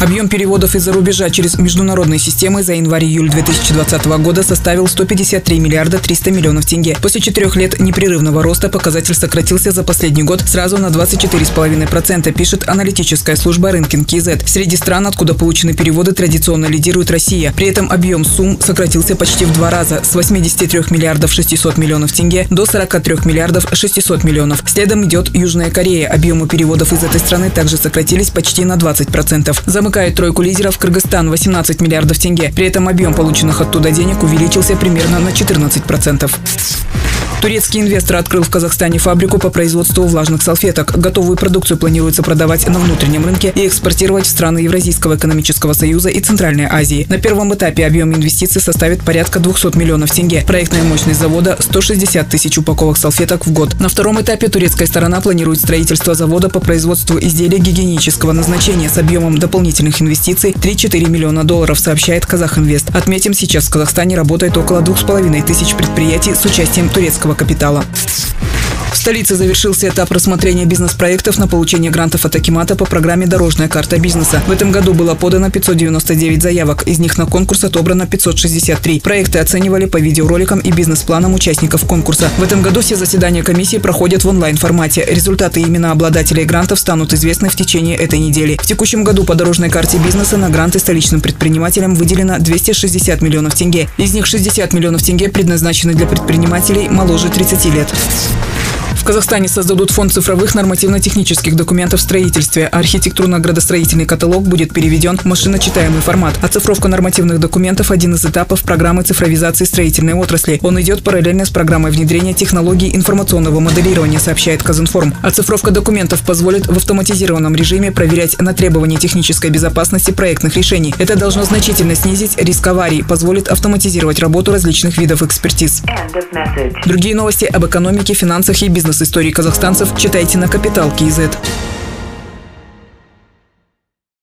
Объем переводов из-за рубежа через международные системы за январь-июль 2020 года составил 153 миллиарда 300 миллионов тенге. После четырех лет непрерывного роста показатель сократился за последний год сразу на 24,5%, пишет аналитическая служба Рынкин КИЗ. Среди стран, откуда получены переводы, традиционно лидирует Россия. При этом объем сумм сократился почти в два раза – с 83 миллиардов 600 миллионов тенге до 43 миллиардов 600 миллионов. Следом идет Южная Корея. Объемы переводов из этой страны также сократились почти на 20%. За Замыкает тройку лидеров Кыргызстан 18 миллиардов тенге. При этом объем полученных оттуда денег увеличился примерно на 14%. Турецкий инвестор открыл в Казахстане фабрику по производству влажных салфеток. Готовую продукцию планируется продавать на внутреннем рынке и экспортировать в страны Евразийского экономического союза и Центральной Азии. На первом этапе объем инвестиций составит порядка 200 миллионов тенге. Проектная мощность завода – 160 тысяч упаковок салфеток в год. На втором этапе турецкая сторона планирует строительство завода по производству изделий гигиенического назначения с объемом дополнительных инвестиций 3-4 миллиона долларов, сообщает Казахинвест. Отметим, сейчас в Казахстане работает около 2,5 тысяч предприятий с участием турецкого человеческого капитала. Столице завершился этап рассмотрения бизнес-проектов на получение грантов от Акимата по программе «Дорожная карта бизнеса». В этом году было подано 599 заявок, из них на конкурс отобрано 563. Проекты оценивали по видеороликам и бизнес-планам участников конкурса. В этом году все заседания комиссии проходят в онлайн-формате. Результаты и имена обладателей грантов станут известны в течение этой недели. В текущем году по дорожной карте бизнеса на гранты столичным предпринимателям выделено 260 миллионов тенге. Из них 60 миллионов тенге предназначены для предпринимателей моложе 30 лет. Казахстане создадут фонд цифровых нормативно-технических документов в строительстве. Архитектурно-градостроительный каталог будет переведен в машиночитаемый формат. Оцифровка нормативных документов – один из этапов программы цифровизации строительной отрасли. Он идет параллельно с программой внедрения технологий информационного моделирования, сообщает Казинформ. Оцифровка документов позволит в автоматизированном режиме проверять на требования технической безопасности проектных решений. Это должно значительно снизить риск аварий, позволит автоматизировать работу различных видов экспертиз. Другие новости об экономике, финансах и бизнес с историей казахстанцев читайте на Капитал Киезет.